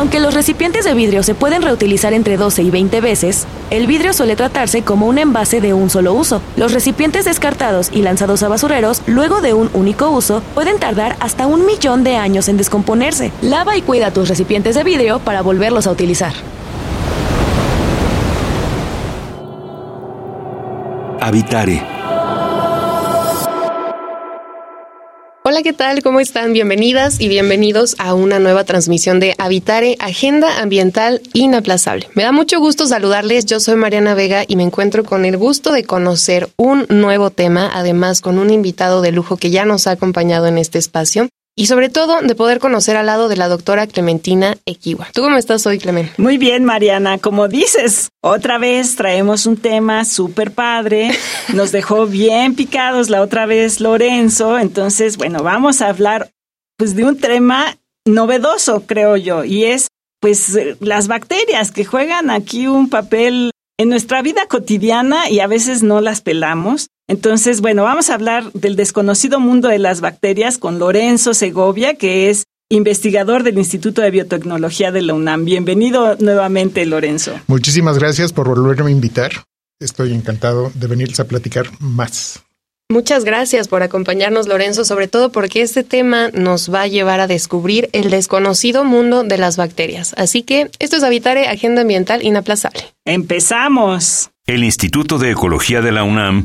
Aunque los recipientes de vidrio se pueden reutilizar entre 12 y 20 veces, el vidrio suele tratarse como un envase de un solo uso. Los recipientes descartados y lanzados a basureros, luego de un único uso, pueden tardar hasta un millón de años en descomponerse. Lava y cuida tus recipientes de vidrio para volverlos a utilizar. Habitare ¿qué tal? ¿Cómo están? Bienvenidas y bienvenidos a una nueva transmisión de Habitare, Agenda Ambiental Inaplazable. Me da mucho gusto saludarles. Yo soy Mariana Vega y me encuentro con el gusto de conocer un nuevo tema, además con un invitado de lujo que ya nos ha acompañado en este espacio y sobre todo de poder conocer al lado de la doctora Clementina Equiwa. ¿Tú cómo estás hoy, Clemen? Muy bien, Mariana. Como dices, otra vez traemos un tema súper padre. Nos dejó bien picados la otra vez Lorenzo. Entonces, bueno, vamos a hablar pues de un tema novedoso, creo yo, y es pues las bacterias que juegan aquí un papel en nuestra vida cotidiana y a veces no las pelamos. Entonces, bueno, vamos a hablar del desconocido mundo de las bacterias con Lorenzo Segovia, que es investigador del Instituto de Biotecnología de la UNAM. Bienvenido nuevamente, Lorenzo. Muchísimas gracias por volverme a invitar. Estoy encantado de venirles a platicar más. Muchas gracias por acompañarnos, Lorenzo, sobre todo porque este tema nos va a llevar a descubrir el desconocido mundo de las bacterias. Así que esto es Habitare, Agenda Ambiental Inaplazable. ¡Empezamos! El Instituto de Ecología de la UNAM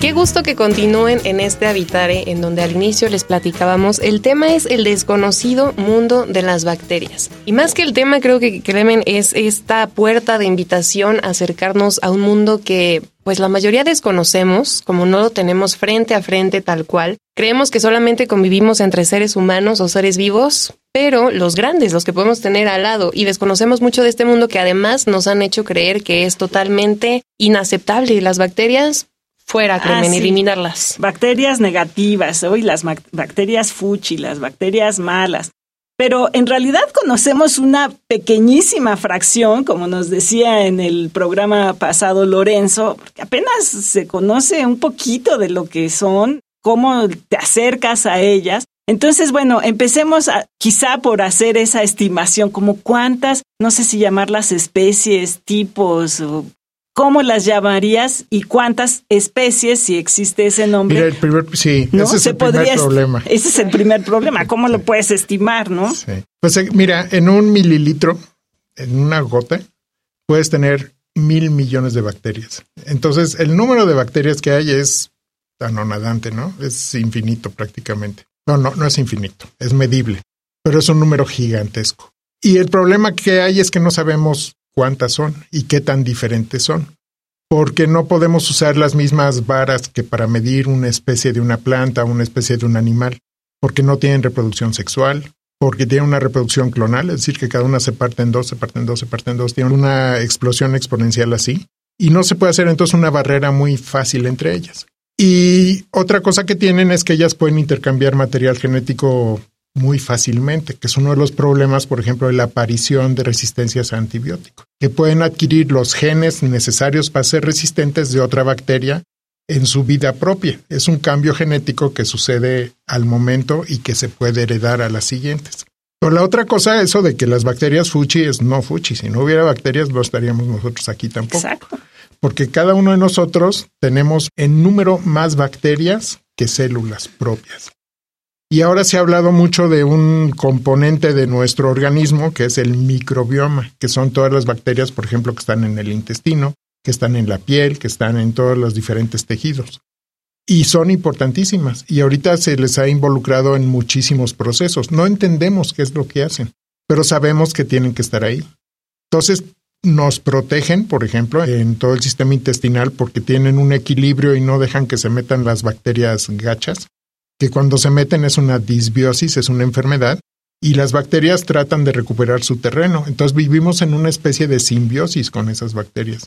Qué gusto que continúen en este Habitare, en donde al inicio les platicábamos. El tema es el desconocido mundo de las bacterias. Y más que el tema, creo que Cremen es esta puerta de invitación a acercarnos a un mundo que pues la mayoría desconocemos, como no lo tenemos frente a frente tal cual. Creemos que solamente convivimos entre seres humanos o seres vivos, pero los grandes, los que podemos tener al lado, y desconocemos mucho de este mundo que además nos han hecho creer que es totalmente inaceptable. Y las bacterias, fuera, Ah, Cremen, sí. eliminarlas. Bacterias negativas, hoy las bacterias fuchi, las bacterias malas. Pero en realidad conocemos una pequeñísima fracción, como nos decía en el programa pasado Lorenzo, porque apenas se conoce un poquito de lo que son, cómo te acercas a ellas. Entonces, bueno, empecemos a, quizá por hacer esa estimación, como cuántas, no sé si llamarlas especies, tipos, o cómo las llamarías y cuántas especies, si existe ese nombre. Mira, el primer, sí, ¿no? ese es el primer podría problema. Ese es el primer problema. ¿Cómo lo puedes estimar, no? Sí. Pues eh, mira, en un mililitro, en una gota, puedes tener mil millones de bacterias. Entonces, el número de bacterias que hay es anonadante, ¿no? Es infinito prácticamente. No, no, no es infinito, es medible, pero es un número gigantesco. Y el problema que hay es que no sabemos cuántas son y qué tan diferentes son, porque no podemos usar las mismas varas que para medir una especie de una planta una especie de un animal, porque no tienen reproducción sexual, porque tienen una reproducción clonal, es decir, que cada una se parte en dos, se parte en dos, se parte en dos, tienen una explosión exponencial así, y no se puede hacer entonces una barrera muy fácil entre ellas. Y otra cosa que tienen es que ellas pueden intercambiar material genético muy fácilmente, que es uno de los problemas, por ejemplo, de la aparición de resistencias a antibióticos, que pueden adquirir los genes necesarios para ser resistentes de otra bacteria en su vida propia. Es un cambio genético que sucede al momento y que se puede heredar a las siguientes. Pero la otra cosa, eso de que las bacterias fuchi es no fuchi. Si no hubiera bacterias, no estaríamos nosotros aquí tampoco. Exacto. Porque cada uno de nosotros tenemos en número más bacterias que células propias. Y ahora se ha hablado mucho de un componente de nuestro organismo que es el microbioma, que son todas las bacterias, por ejemplo, que están en el intestino, que están en la piel, que están en todos los diferentes tejidos. y son importantísimas. Y ahorita se les ha involucrado en muchísimos procesos. No entendemos qué es lo que hacen, pero sabemos que tienen que estar ahí. Entonces, nos protegen, por ejemplo, en todo el sistema intestinal porque tienen un equilibrio y no dejan que se metan las bacterias gachas, que cuando se meten es una disbiosis, es una enfermedad, y las bacterias tratan de recuperar su terreno. Entonces vivimos en una especie de simbiosis con esas bacterias.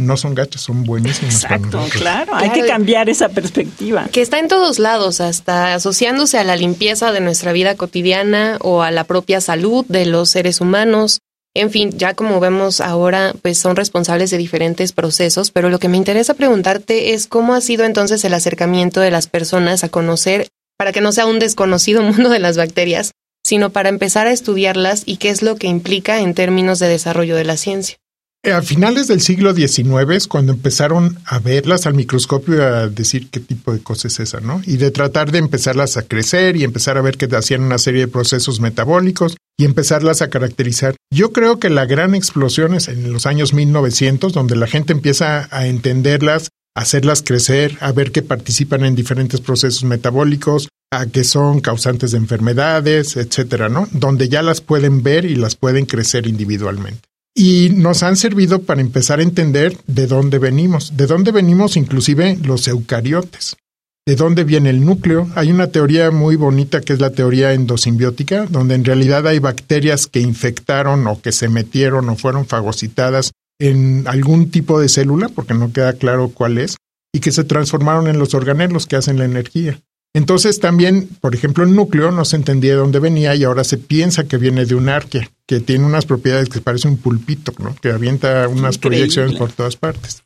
No son gachas, son buenísimas. Exacto, claro, hay que cambiar esa perspectiva. Que está en todos lados, hasta asociándose a la limpieza de nuestra vida cotidiana o a la propia salud de los seres humanos. En fin, ya como vemos ahora, pues son responsables de diferentes procesos, pero lo que me interesa preguntarte es cómo ha sido entonces el acercamiento de las personas a conocer, para que no sea un desconocido mundo de las bacterias, sino para empezar a estudiarlas y qué es lo que implica en términos de desarrollo de la ciencia. Eh, a finales del siglo XIX es cuando empezaron a verlas al microscopio y a decir qué tipo de cosa es esa, ¿no? Y de tratar de empezarlas a crecer y empezar a ver que hacían una serie de procesos metabólicos y empezarlas a caracterizar. Yo creo que la gran explosión es en los años 1900, donde la gente empieza a entenderlas, a hacerlas crecer, a ver que participan en diferentes procesos metabólicos, a que son causantes de enfermedades, etcétera, ¿no? Donde ya las pueden ver y las pueden crecer individualmente y nos han servido para empezar a entender de dónde venimos, de dónde venimos inclusive los eucariotes, de dónde viene el núcleo. Hay una teoría muy bonita que es la teoría endosimbiótica, donde en realidad hay bacterias que infectaron o que se metieron o fueron fagocitadas en algún tipo de célula, porque no queda claro cuál es, y que se transformaron en los organelos que hacen la energía. Entonces también, por ejemplo, el núcleo no se entendía de dónde venía y ahora se piensa que viene de un arquea, que tiene unas propiedades que parece un pulpito, ¿no? que avienta unas proyecciones por todas partes.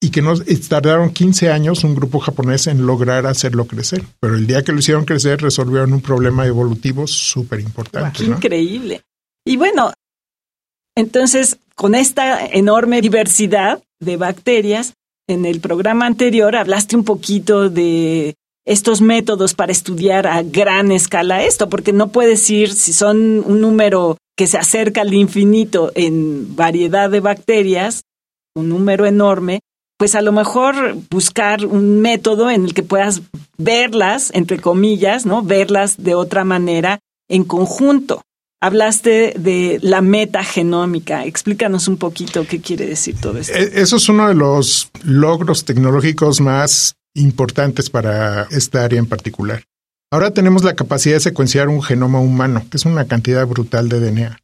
Y que nos tardaron 15 años un grupo japonés en lograr hacerlo crecer. Pero el día que lo hicieron crecer resolvieron un problema evolutivo súper importante. Increíble. Y bueno, entonces, con esta enorme diversidad de bacterias, en el programa anterior hablaste un poquito de estos métodos para estudiar a gran escala esto, porque no puedes ir, si son un número que se acerca al infinito en variedad de bacterias, un número enorme, pues a lo mejor buscar un método en el que puedas verlas, entre comillas, ¿no? Verlas de otra manera en conjunto. Hablaste de la metagenómica. Explícanos un poquito qué quiere decir todo esto. E-, eso es uno de los logros tecnológicos más importantes para esta área en particular. Ahora tenemos la capacidad de secuenciar un genoma humano, que es una cantidad brutal de DNA.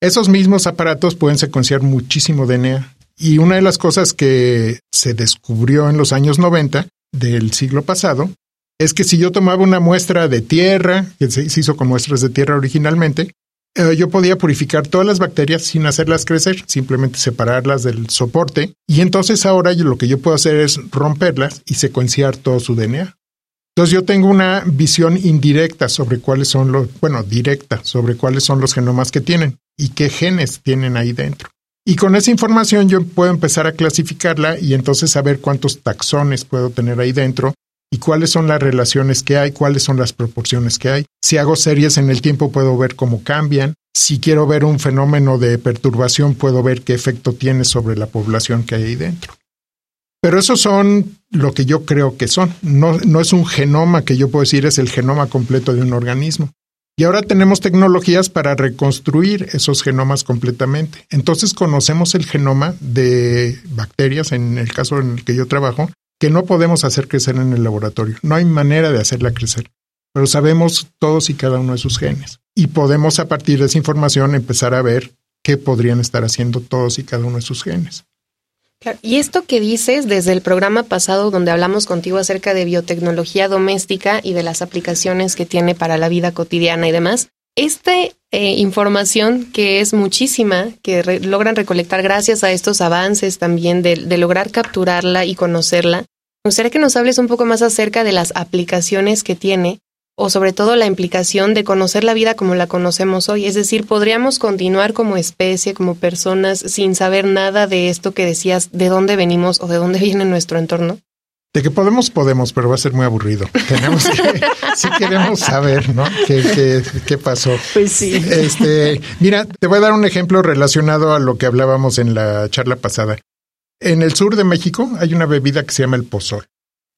Esos mismos aparatos pueden secuenciar muchísimo DNA. Y una de las cosas que se descubrió en los años 90 del siglo pasado es que si yo tomaba una muestra de tierra, que se hizo con muestras de tierra originalmente, eh, yo podía purificar todas las bacterias sin hacerlas crecer, simplemente separarlas del soporte. Y entonces ahora lo que yo puedo hacer es romperlas y secuenciar todo su DNA. Entonces yo tengo una visión indirecta sobre cuáles son los, bueno, directa sobre cuáles son los genomas que tienen y qué genes tienen ahí dentro. Y con esa información yo puedo empezar a clasificarla y entonces saber cuántos taxones puedo tener ahí dentro y cuáles son las relaciones que hay, cuáles son las proporciones que hay. Si hago series en el tiempo puedo ver cómo cambian. Si quiero ver un fenómeno de perturbación puedo ver qué efecto tiene sobre la población que hay ahí dentro. Pero esos son lo que yo creo que son. No, no es un genoma que yo puedo decir es el genoma completo de un organismo. Y ahora tenemos tecnologías para reconstruir esos genomas completamente. Entonces conocemos el genoma de bacterias, en el caso en el que yo trabajo, que no podemos hacer crecer en el laboratorio. No hay manera de hacerla crecer, pero sabemos todos y cada uno de sus genes. Y podemos a partir de esa información empezar a ver qué podrían estar haciendo todos y cada uno de sus genes. Y esto que dices desde el programa pasado donde hablamos contigo acerca de biotecnología doméstica y de las aplicaciones que tiene para la vida cotidiana y demás, esta eh, información que es muchísima, que logran recolectar gracias a estos avances también de, de, lograr capturarla y conocerla, me gustaría que nos hables un poco más acerca de las aplicaciones que tiene o sobre todo la implicación de conocer la vida como la conocemos hoy. Es decir, podríamos continuar como especie, como personas, sin saber nada de esto que decías, de dónde venimos o de dónde viene nuestro entorno. De que podemos, podemos, pero va a ser muy aburrido. Tenemos que, sí queremos saber, ¿no? ¿Qué, qué, pasó? Pues sí. Este, mira, te voy a dar un ejemplo relacionado a lo que hablábamos en la charla pasada. En el sur de México hay una bebida que se llama el pozol.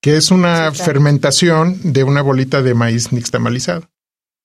que es una Sí, claro. fermentación de una bolita de maíz nixtamalizado.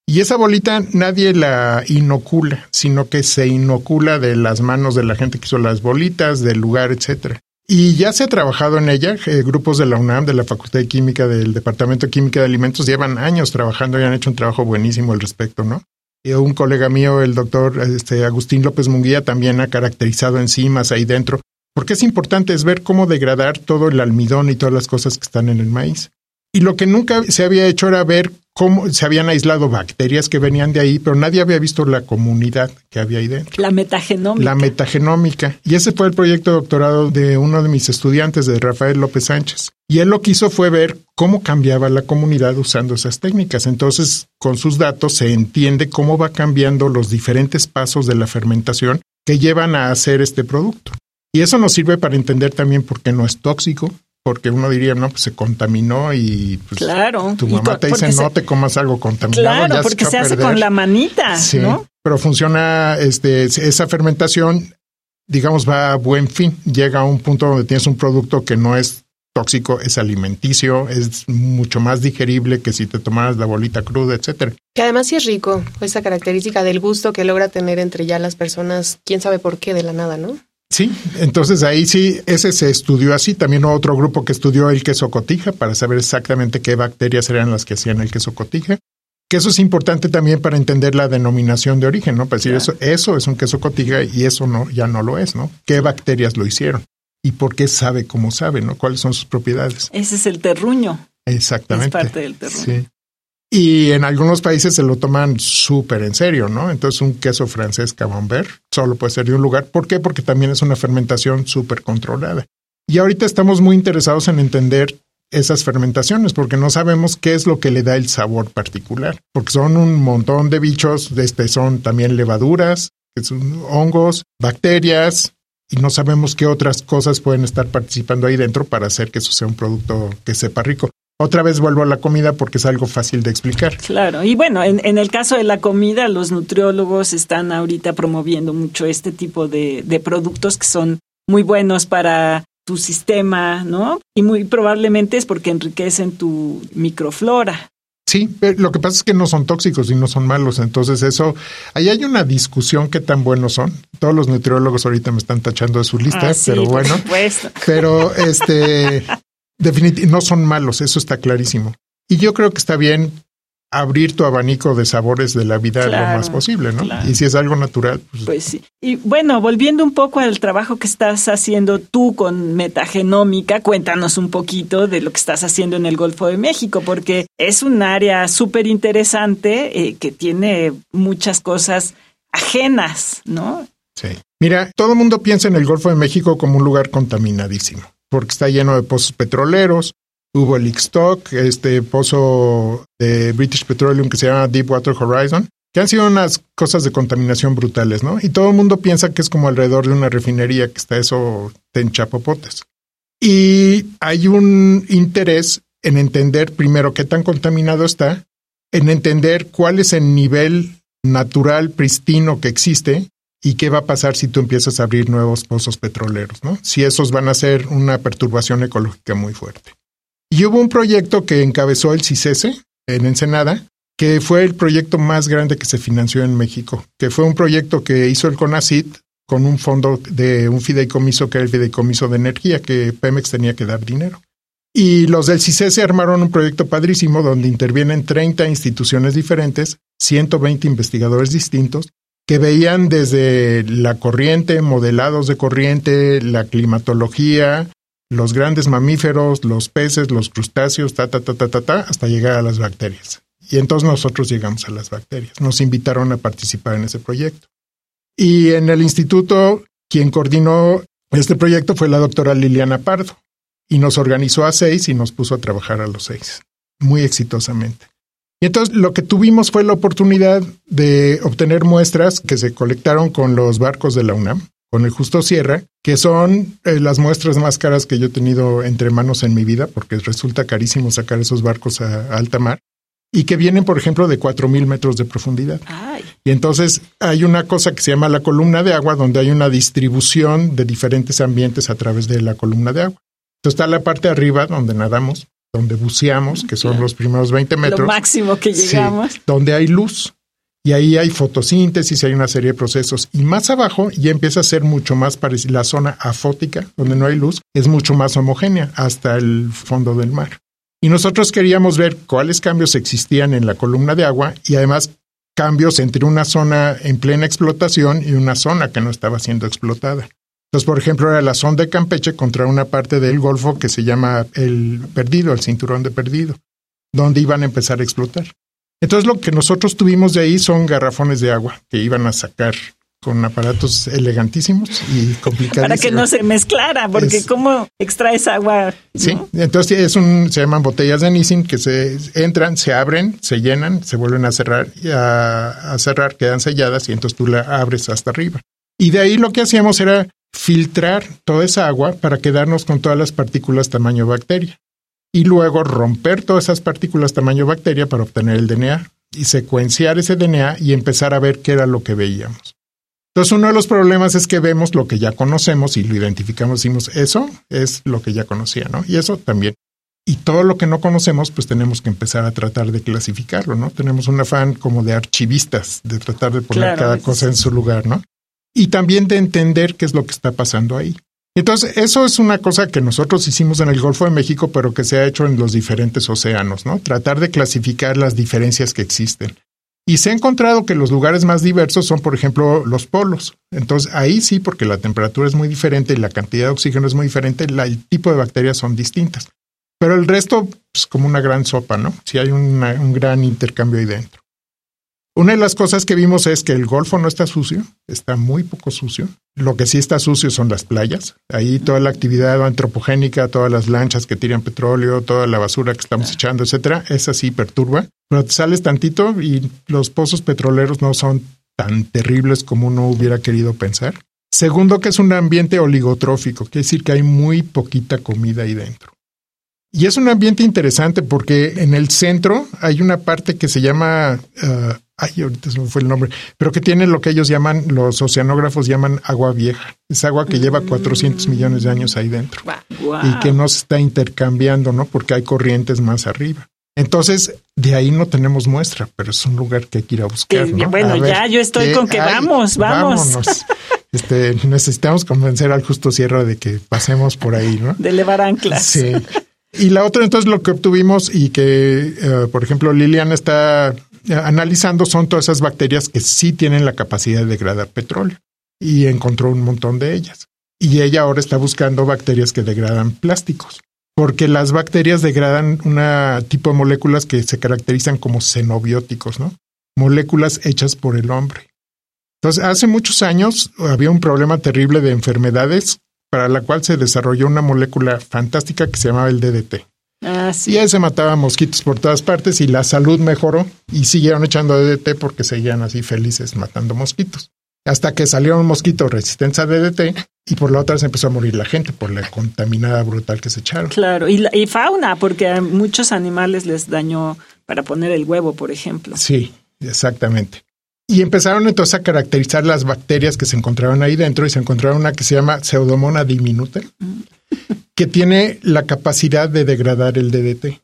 Y esa bolita nadie la inocula, sino que se inocula de las manos de la gente que hizo las bolitas, del lugar, etcétera. Y ya se ha trabajado en ella, eh, grupos de la UNAM, de la Facultad de Química, del Departamento de Química de Alimentos, llevan años trabajando y han hecho un trabajo buenísimo al respecto, ¿no? Y un colega mío, el doctor este, Agustín López Munguía, también ha caracterizado enzimas ahí dentro, porque es importante es ver cómo degradar todo el almidón y todas las cosas que están en el maíz. Y lo que nunca se había hecho era ver cómo se habían aislado bacterias que venían de ahí, pero nadie había visto la comunidad que había ahí dentro. La metagenómica. La metagenómica. Y ese fue el proyecto de doctorado de uno de mis estudiantes, de Rafael López Sánchez. Y él lo que hizo fue ver cómo cambiaba la comunidad usando esas técnicas. Entonces, con sus datos se entiende cómo va cambiando los diferentes pasos de la fermentación que llevan a hacer este producto. Y eso nos sirve para entender también por qué no es tóxico, porque uno diría, no, pues se contaminó y pues, Claro. tu mamá te dice, se- no te comas algo contaminado. Claro, ya porque se hace con la manita, Sí, ¿no? pero funciona, este, esa fermentación, digamos, va a buen fin. Llega a un punto donde tienes un producto que no es tóxico, es alimenticio, es mucho más digerible que si te tomaras la bolita cruda, etcétera. Que además sí es rico, esa característica del gusto que logra tener entre ya las personas, quién sabe por qué de la nada, ¿no? Sí, entonces ahí sí, ese se estudió así. También hubo otro grupo que estudió el queso cotija para saber exactamente qué bacterias eran las que hacían el queso cotija. Que eso es importante también para entender la denominación de origen, ¿no? Para decir eso, eso es un queso cotija y eso no, ya no lo es, ¿no? ¿Qué bacterias lo hicieron? ¿Y por qué sabe cómo sabe, ¿no? ¿Cuáles son sus propiedades? Ese es el terruño. Exactamente. Es parte del terruño. Sí. Y en algunos países se lo toman súper en serio, ¿no? Entonces un queso francés camembert solo puede ser de un lugar. ¿Por qué? Porque también es una fermentación súper controlada. Y ahorita estamos muy interesados en entender esas fermentaciones porque no sabemos qué es lo que le da el sabor particular. Porque son un montón de bichos, este, son también levaduras, son hongos, bacterias, y no sabemos qué otras cosas pueden estar participando ahí dentro para hacer que eso sea un producto que sepa rico. Otra vez vuelvo a la comida porque es algo fácil de explicar. Claro, y bueno, en, en el caso de la comida, los nutriólogos están ahorita promoviendo mucho este tipo de, de productos que son muy buenos para tu sistema, ¿no? Y muy probablemente es porque enriquecen tu microflora. Sí, pero lo que pasa es que no son tóxicos y no son malos. Entonces, eso, ahí hay una discusión qué tan buenos son. Todos los nutriólogos ahorita me están tachando de su lista, Ah, sí, pero por bueno. supuesto. Pero este, definitivamente no son malos, eso está clarísimo. Y yo creo que está bien abrir tu abanico de sabores de la vida Claro, lo más posible, ¿no? claro. Y si es algo natural, pues, Pues sí. Y bueno, volviendo un poco al trabajo que estás haciendo tú con metagenómica, cuéntanos un poquito de lo que estás haciendo en el Golfo de México, porque es un área súper interesante eh, que tiene muchas cosas ajenas, ¿no? Sí. Mira, todo el mundo piensa en el Golfo de México como un lugar contaminadísimo, porque está lleno de pozos petroleros. Hubo el Ixtoc, este pozo de British Petroleum que se llama Deepwater Horizon, que han sido unas cosas de contaminación brutales, ¿no? Y todo el mundo piensa que es como alrededor de una refinería que está eso en chapopotes. Y hay un interés en entender primero qué tan contaminado está, en entender cuál es el nivel natural pristino que existe y qué va a pasar si tú empiezas a abrir nuevos pozos petroleros, ¿no? Si esos van a ser una perturbación ecológica muy fuerte. Y hubo un proyecto que encabezó el CICESE en Ensenada, que fue el proyecto más grande que se financió en México, que fue un proyecto que hizo el CONACIT con un fondo de un fideicomiso que era el fideicomiso de energía, que Pemex tenía que dar dinero. Y los del CICESE armaron un proyecto padrísimo donde intervienen 30 instituciones diferentes, 120 investigadores distintos, que veían desde la corriente, modelados de corriente, la climatología, los grandes mamíferos, los peces, los crustáceos, ta, ta, ta, ta, ta, ta, hasta llegar a las bacterias. Y entonces nosotros llegamos a las bacterias. Nos invitaron a participar en ese proyecto. Y en el instituto, quien coordinó este proyecto fue la doctora Liliana Pardo. Y nos organizó a seis y nos puso a trabajar a los seis, muy exitosamente. Y entonces lo que tuvimos fue la oportunidad de obtener muestras que se colectaron con los barcos de la UNAM, con el Justo Sierra, que son eh, las muestras más caras que yo he tenido entre manos en mi vida, porque resulta carísimo sacar esos barcos a, a alta mar, y que vienen, por ejemplo, de 4.000 metros de profundidad. Ay, Y entonces hay una cosa que se llama la columna de agua, donde hay una distribución de diferentes ambientes a través de la columna de agua. Entonces está la parte de arriba donde nadamos, donde buceamos, que son los primeros 20 metros. Lo máximo que llegamos. donde hay luz. Y ahí hay fotosíntesis, hay una serie de procesos. Y más abajo ya empieza a ser mucho más parecida. La zona afótica, donde no hay luz, es mucho más homogénea hasta el fondo del mar. Y nosotros queríamos ver cuáles cambios existían en la columna de agua y además cambios entre una zona en plena explotación y una zona que no estaba siendo explotada. Entonces, por ejemplo, era la zona de Campeche contra una parte del Golfo que se llama el Perdido, el cinturón de Perdido, donde iban a empezar a explotar. Entonces, lo que nosotros tuvimos de ahí son garrafones de agua que iban a sacar con aparatos elegantísimos y complicados. Para que no se mezclara, porque ¿cómo extraes agua? Sí, entonces es un, se llaman botellas de Nissin que se entran, se abren, se llenan, se vuelven a cerrar, a, a cerrar, quedan selladas y entonces tú la abres hasta arriba. Y de ahí lo que hacíamos era filtrar toda esa agua para quedarnos con todas las partículas tamaño bacteria. Y luego romper todas esas partículas tamaño bacteria para obtener el DNA y secuenciar ese DNA y empezar a ver qué era lo que veíamos. Entonces, uno de los problemas es que vemos lo que ya conocemos y lo identificamos, decimos, eso es lo que ya conocía, ¿no? Y eso también. Y todo lo que no conocemos, pues tenemos que empezar a tratar de clasificarlo, ¿no? Tenemos un afán como de archivistas, de tratar de poner cada cosa en su lugar, ¿no? Y también de entender qué es lo que está pasando ahí. Entonces, eso es una cosa que nosotros hicimos en el Golfo de México, pero que se ha hecho en los diferentes océanos, ¿no? Tratar de clasificar las diferencias que existen. Y se ha encontrado que los lugares más diversos son, por ejemplo, los polos. Entonces, ahí sí, porque la temperatura es muy diferente y la cantidad de oxígeno es muy diferente, el tipo de bacterias son distintas. Pero el resto, pues como una gran sopa, ¿no? Si hay un gran intercambio ahí dentro. Una de las cosas que vimos es que el Golfo no está sucio, está muy poco sucio. Lo que sí está sucio son las playas. Ahí toda la actividad antropogénica, todas las lanchas que tiran petróleo, toda la basura que estamos echando, etcétera, esa sí perturba. Pero te sales tantito y los pozos petroleros no son tan terribles como uno hubiera querido pensar. Segundo, que es un ambiente oligotrófico, quiere decir que hay muy poquita comida ahí dentro. Y es un ambiente interesante porque en el centro hay una parte que se llama uh, ay, ahorita se me fue el nombre, pero que tiene lo que ellos llaman, los oceanógrafos llaman agua vieja. Es agua que lleva 400 mm. millones de años ahí dentro y que no se está intercambiando, ¿no? Porque hay corrientes más arriba. Entonces, de ahí no tenemos muestra, pero es un lugar que hay que ir a buscar. Bueno, ya yo estoy con que vamos, vamos. Este, necesitamos convencer al justo cierre de que pasemos por ahí, ¿no? De elevar anclas. Sí. Y la otra, entonces, lo que obtuvimos y que, eh, por ejemplo, Liliana está analizando son todas esas bacterias que sí tienen la capacidad de degradar petróleo y encontró un montón de ellas. Y ella ahora está buscando bacterias que degradan plásticos, porque las bacterias degradan un tipo de moléculas que se caracterizan como xenobióticos, ¿no? Moléculas hechas por el hombre. Entonces, hace muchos años había un problema terrible de enfermedades para la cual se desarrolló una molécula fantástica que se llamaba el DDT. Ah, y ahí se mataban mosquitos por todas partes y la salud mejoró y siguieron echando DDT porque seguían así felices matando mosquitos. Hasta que salió un mosquito resistente a DDT y por la otra se empezó a morir la gente por la contaminada brutal que se echaron. Claro, y, y fauna, porque a muchos animales les dañó para poner el huevo, por ejemplo. Sí, exactamente. Y empezaron entonces a caracterizar las bacterias que se encontraban ahí dentro y se encontraron una que se llama Pseudomonas diminuta, que tiene la capacidad de degradar el DDT.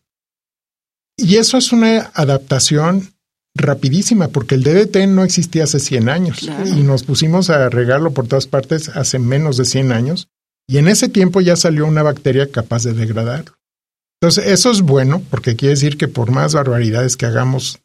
Y eso es una adaptación rapidísima, porque el DDT no existía hace 100 años. Y nos pusimos a regarlo por todas partes hace menos de 100 años. Y en ese tiempo ya salió una bacteria capaz de degradarlo. Entonces, eso es bueno porque quiere decir que por más barbaridades que hagamos,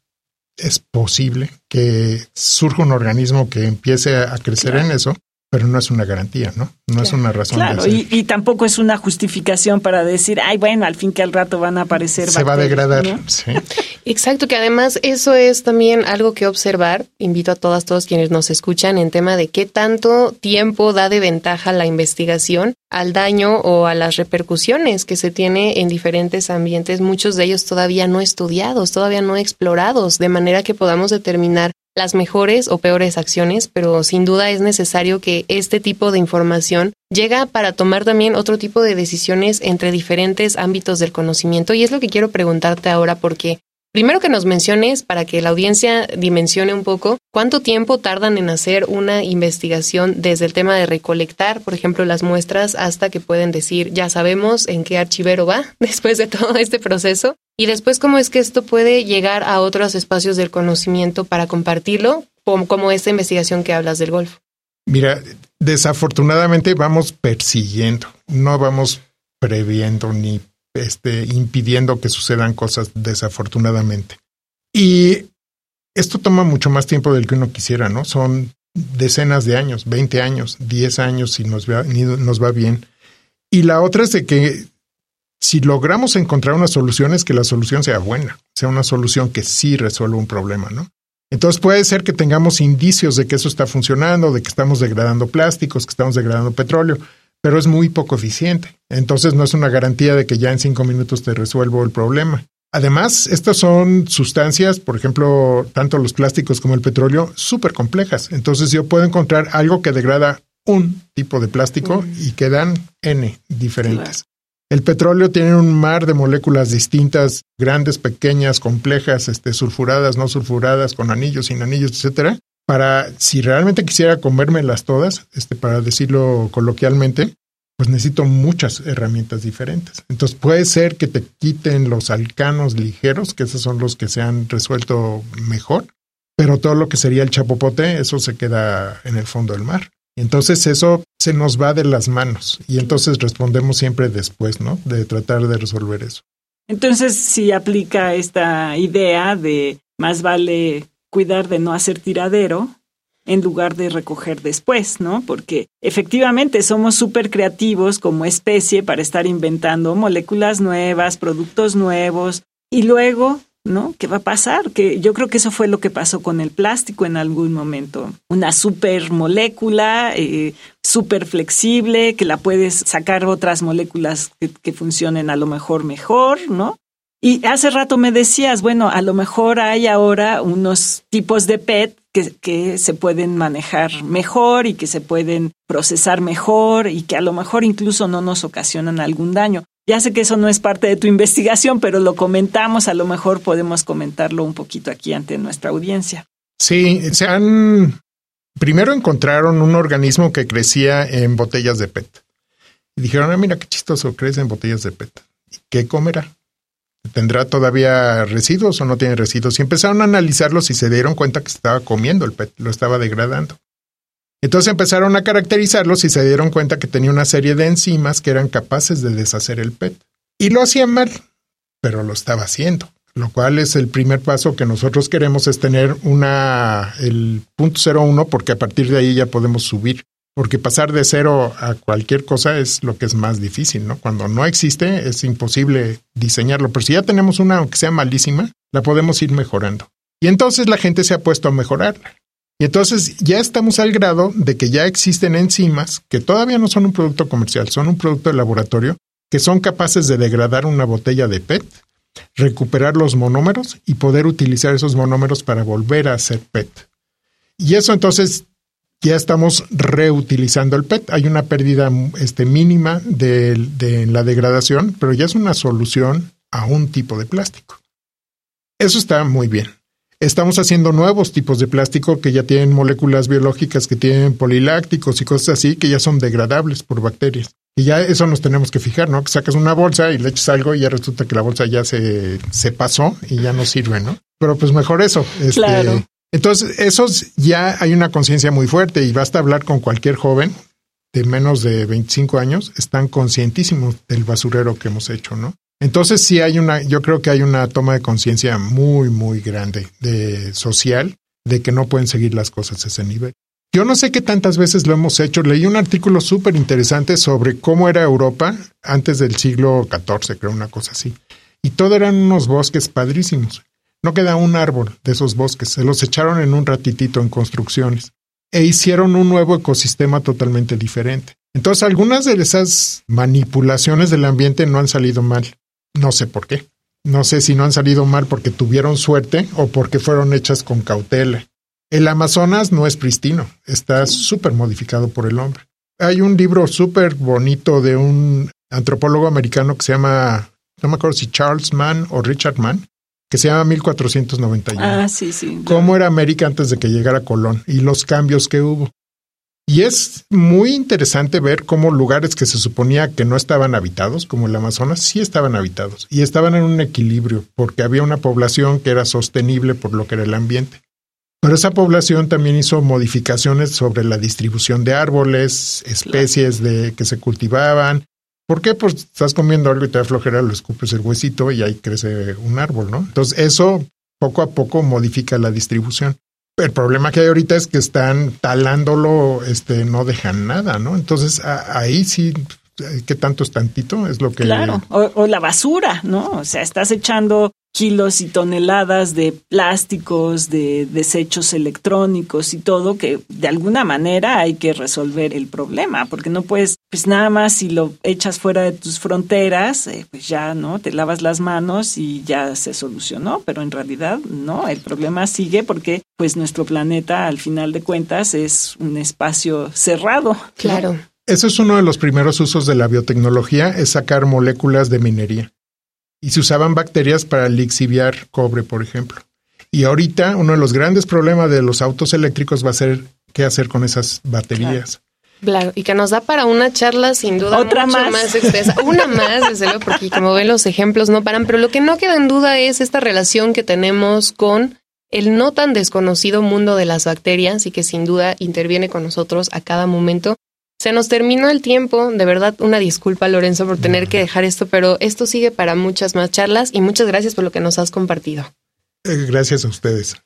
es posible que surja un organismo que empiece a crecer en eso pero no es una garantía, ¿no? No es una razón. Claro, y, y, tampoco es una justificación para decir, ay, bueno, al fin que al rato van a aparecer. Se va a degradar, sí. Exacto, que además eso es también algo que observar. Invito a todas, todos quienes nos escuchan en tema de qué tanto tiempo da de ventaja la investigación al daño o a las repercusiones que se tiene en diferentes ambientes, muchos de ellos todavía no estudiados, todavía no explorados, de manera que podamos determinar las mejores o peores acciones, pero sin duda es necesario que este tipo de información llega para tomar también otro tipo de decisiones entre diferentes ámbitos del conocimiento y es lo que quiero preguntarte ahora porque Primero que nos menciones, para que la audiencia dimensione un poco, ¿cuánto tiempo tardan en hacer una investigación desde el tema de recolectar, por ejemplo, las muestras hasta que pueden decir, ya sabemos en qué archivero va después de todo este proceso? Y después, ¿cómo es que esto puede llegar a otros espacios del conocimiento para compartirlo, como esta investigación que hablas del Golfo? Mira, desafortunadamente vamos persiguiendo, no vamos previendo ni este, impidiendo que sucedan cosas desafortunadamente. Y esto toma mucho más tiempo del que uno quisiera, ¿no? Son decenas de años, 20 años, 10 años si nos va, nos va bien. Y la otra es de que si logramos encontrar una solución es que la solución sea buena, sea una solución que sí resuelva un problema, ¿no? Entonces puede ser que tengamos indicios de que eso está funcionando, de que estamos degradando plásticos, que estamos degradando petróleo, pero es muy poco eficiente. Entonces no es una garantía de que ya en cinco minutos te resuelvo el problema. Además, estas son sustancias, por ejemplo, tanto los plásticos como el petróleo, súper complejas. Entonces yo puedo encontrar algo que degrada un tipo de plástico y quedan N diferentes. El petróleo tiene un mar de moléculas distintas, grandes, pequeñas, complejas, este, sulfuradas, no sulfuradas, con anillos, sin anillos, etcétera para, si realmente quisiera comérmelas todas, este, para decirlo coloquialmente, pues necesito muchas herramientas diferentes. Entonces puede ser que te quiten los alcanos ligeros, que esos son los que se han resuelto mejor, pero todo lo que sería el chapopote, eso se queda en el fondo del mar. Entonces eso se nos va de las manos y entonces respondemos siempre después, ¿no? De tratar de resolver eso. Entonces si aplica esta idea de más vale cuidar de no hacer tiradero en lugar de recoger después, ¿no? Porque efectivamente somos súper creativos como especie para estar inventando moléculas nuevas, productos nuevos, y luego, ¿no? ¿Qué va a pasar? Que yo creo que eso fue lo que pasó con el plástico en algún momento. Una super molécula, eh, súper flexible, que la puedes sacar otras moléculas que, funcionen a lo mejor mejor, ¿no? Y hace rato me decías, bueno, a lo mejor hay ahora unos tipos de PET que, se pueden manejar mejor y que se pueden procesar mejor y que a lo mejor incluso no nos ocasionan algún daño. Ya sé que eso no es parte de tu investigación, pero lo comentamos, a lo mejor podemos comentarlo un poquito aquí ante nuestra audiencia. Sí, se han... Primero encontraron un organismo que crecía en botellas de PET. Y dijeron, ah, mira qué chistoso, crece en botellas de PET. ¿Qué comerá? ¿Tendrá todavía residuos o no tiene residuos? Y empezaron a analizarlos y se dieron cuenta que estaba comiendo el PET, lo estaba degradando. Entonces empezaron a caracterizarlos y se dieron cuenta que tenía una serie de enzimas que eran capaces de deshacer el PET. Y lo hacían mal, pero lo estaba haciendo. Lo cual es el primer paso que nosotros queremos es tener una el punto 01 porque a partir de ahí ya podemos subir porque pasar de cero a cualquier cosa es lo que es más difícil, ¿no? Cuando no existe es imposible diseñarlo, pero si ya tenemos una, aunque sea malísima, la podemos ir mejorando. Y entonces la gente se ha puesto a mejorarla. Y entonces ya estamos al grado de que ya existen enzimas que todavía no son un producto comercial, son un producto de laboratorio, que son capaces de degradar una botella de PET, recuperar los monómeros y poder utilizar esos monómeros para volver a hacer PET. Y eso entonces ya estamos reutilizando el PET. Hay una pérdida este, mínima de, de, la degradación, pero ya es una solución a un tipo de plástico. Eso está muy bien. Estamos haciendo nuevos tipos de plástico que ya tienen moléculas biológicas, que tienen polilácticos y cosas así, que ya son degradables por bacterias. Y ya eso nos tenemos que fijar, ¿no? Que sacas una bolsa y le echas algo y ya resulta que la bolsa ya se, se pasó y ya no sirve, ¿no? Pero pues mejor eso. Este, claro. Entonces, esos ya hay una conciencia muy fuerte y basta hablar con cualquier joven de menos de 25 años, están conscientísimos del basurero que hemos hecho, ¿no? Entonces sí hay una, yo creo que hay una toma de conciencia muy, muy grande de social de que no pueden seguir las cosas a ese nivel. Yo no sé qué tantas veces lo hemos hecho. Leí un artículo súper interesante sobre cómo era Europa antes del siglo XIV, creo, una cosa así. Y todo eran unos bosques padrísimos. No queda un árbol de esos bosques, se los echaron en un ratitito en construcciones e hicieron un nuevo ecosistema totalmente diferente. Entonces, algunas de esas manipulaciones del ambiente no han salido mal. No sé por qué. No sé si no han salido mal porque tuvieron suerte o porque fueron hechas con cautela. El Amazonas no es pristino, está súper modificado por el hombre. Hay un libro súper bonito de un antropólogo americano que se llama, no me acuerdo si Charles Mann o Richard Mann, que se llama 1491. Ah, sí, sí. Cómo era América antes de que llegara Colón y los cambios que hubo. Y es muy interesante ver cómo lugares que se suponía que no estaban habitados, como el Amazonas, sí estaban habitados y estaban en un equilibrio porque había una población que era sostenible por lo que era el ambiente. Pero esa población también hizo modificaciones sobre la distribución de árboles, especies de que se cultivaban. ¿Por qué? Pues estás comiendo algo y te da flojera, lo escupes el huesito y ahí crece un árbol, ¿no? Entonces eso poco a poco modifica la distribución. El problema que hay ahorita es que están talándolo, este, no dejan nada, ¿no? Entonces ahí sí, ¿qué tanto es tantito? Es lo que... Claro, o, o, la basura, ¿no? O sea, estás echando kilos y toneladas de plásticos, de desechos electrónicos y todo, que de alguna manera hay que resolver el problema, porque no puedes, pues nada más si lo echas fuera de tus fronteras, eh, pues ya, ¿no? Te lavas las manos y ya se solucionó, pero en realidad no, el problema sigue porque pues nuestro planeta al final de cuentas es un espacio cerrado. Claro. Eso es uno de los primeros usos de la biotecnología, es sacar moléculas de minería y se usaban bacterias para lixiviar cobre, por ejemplo. Y ahorita uno de los grandes problemas de los autos eléctricos va a ser qué hacer con esas baterías. Claro. y que nos da para una charla sin duda Otra mucho más. más extensa. Una más, desde luego, porque como ven los ejemplos no paran, pero lo que no queda en duda es esta relación que tenemos con el no tan desconocido mundo de las bacterias y que sin duda interviene con nosotros a cada momento. Se nos terminó el tiempo, de verdad una disculpa Lorenzo por tener que dejar esto, pero esto sigue para muchas más charlas y muchas gracias por lo que nos has compartido. Eh, gracias a ustedes.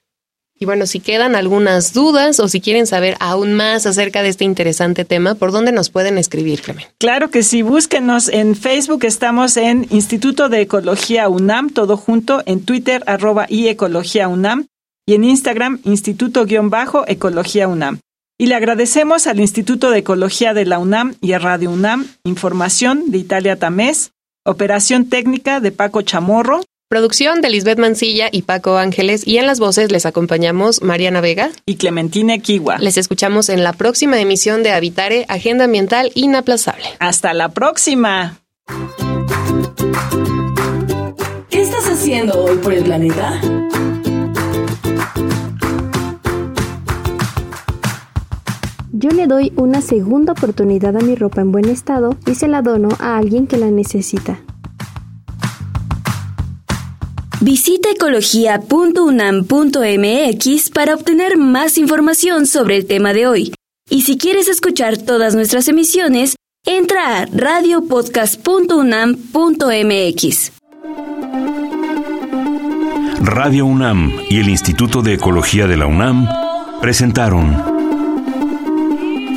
Y bueno, si quedan algunas dudas o si quieren saber aún más acerca de este interesante tema, ¿por dónde nos pueden escribir, Clemen? Claro que sí, búsquenos en Facebook, estamos en Instituto de Ecología UNAM, todo junto, en Twitter, arroba y Ecología UNAM, y en Instagram, Instituto-Ecología UNAM. Y le agradecemos al Instituto de Ecología de la UNAM y a Radio UNAM, información de Italia Tamés, operación técnica de Paco Chamorro, Producción de Lisbeth Mancilla y Paco Ángeles y en las voces les acompañamos Mariana Vega. y Clementina Kiwa. Les escuchamos en la próxima emisión de Habitare, Agenda Ambiental Inaplazable. Hasta la próxima. ¿Qué estás haciendo hoy por el planeta? Yo le doy una segunda oportunidad a mi ropa en buen estado y se la dono a alguien que la necesita. Visita ecología.unam.mx para obtener más información sobre el tema de hoy. Y si quieres escuchar todas nuestras emisiones, entra a radiopodcast.unam.mx. Radio UNAM y el Instituto de Ecología de la UNAM presentaron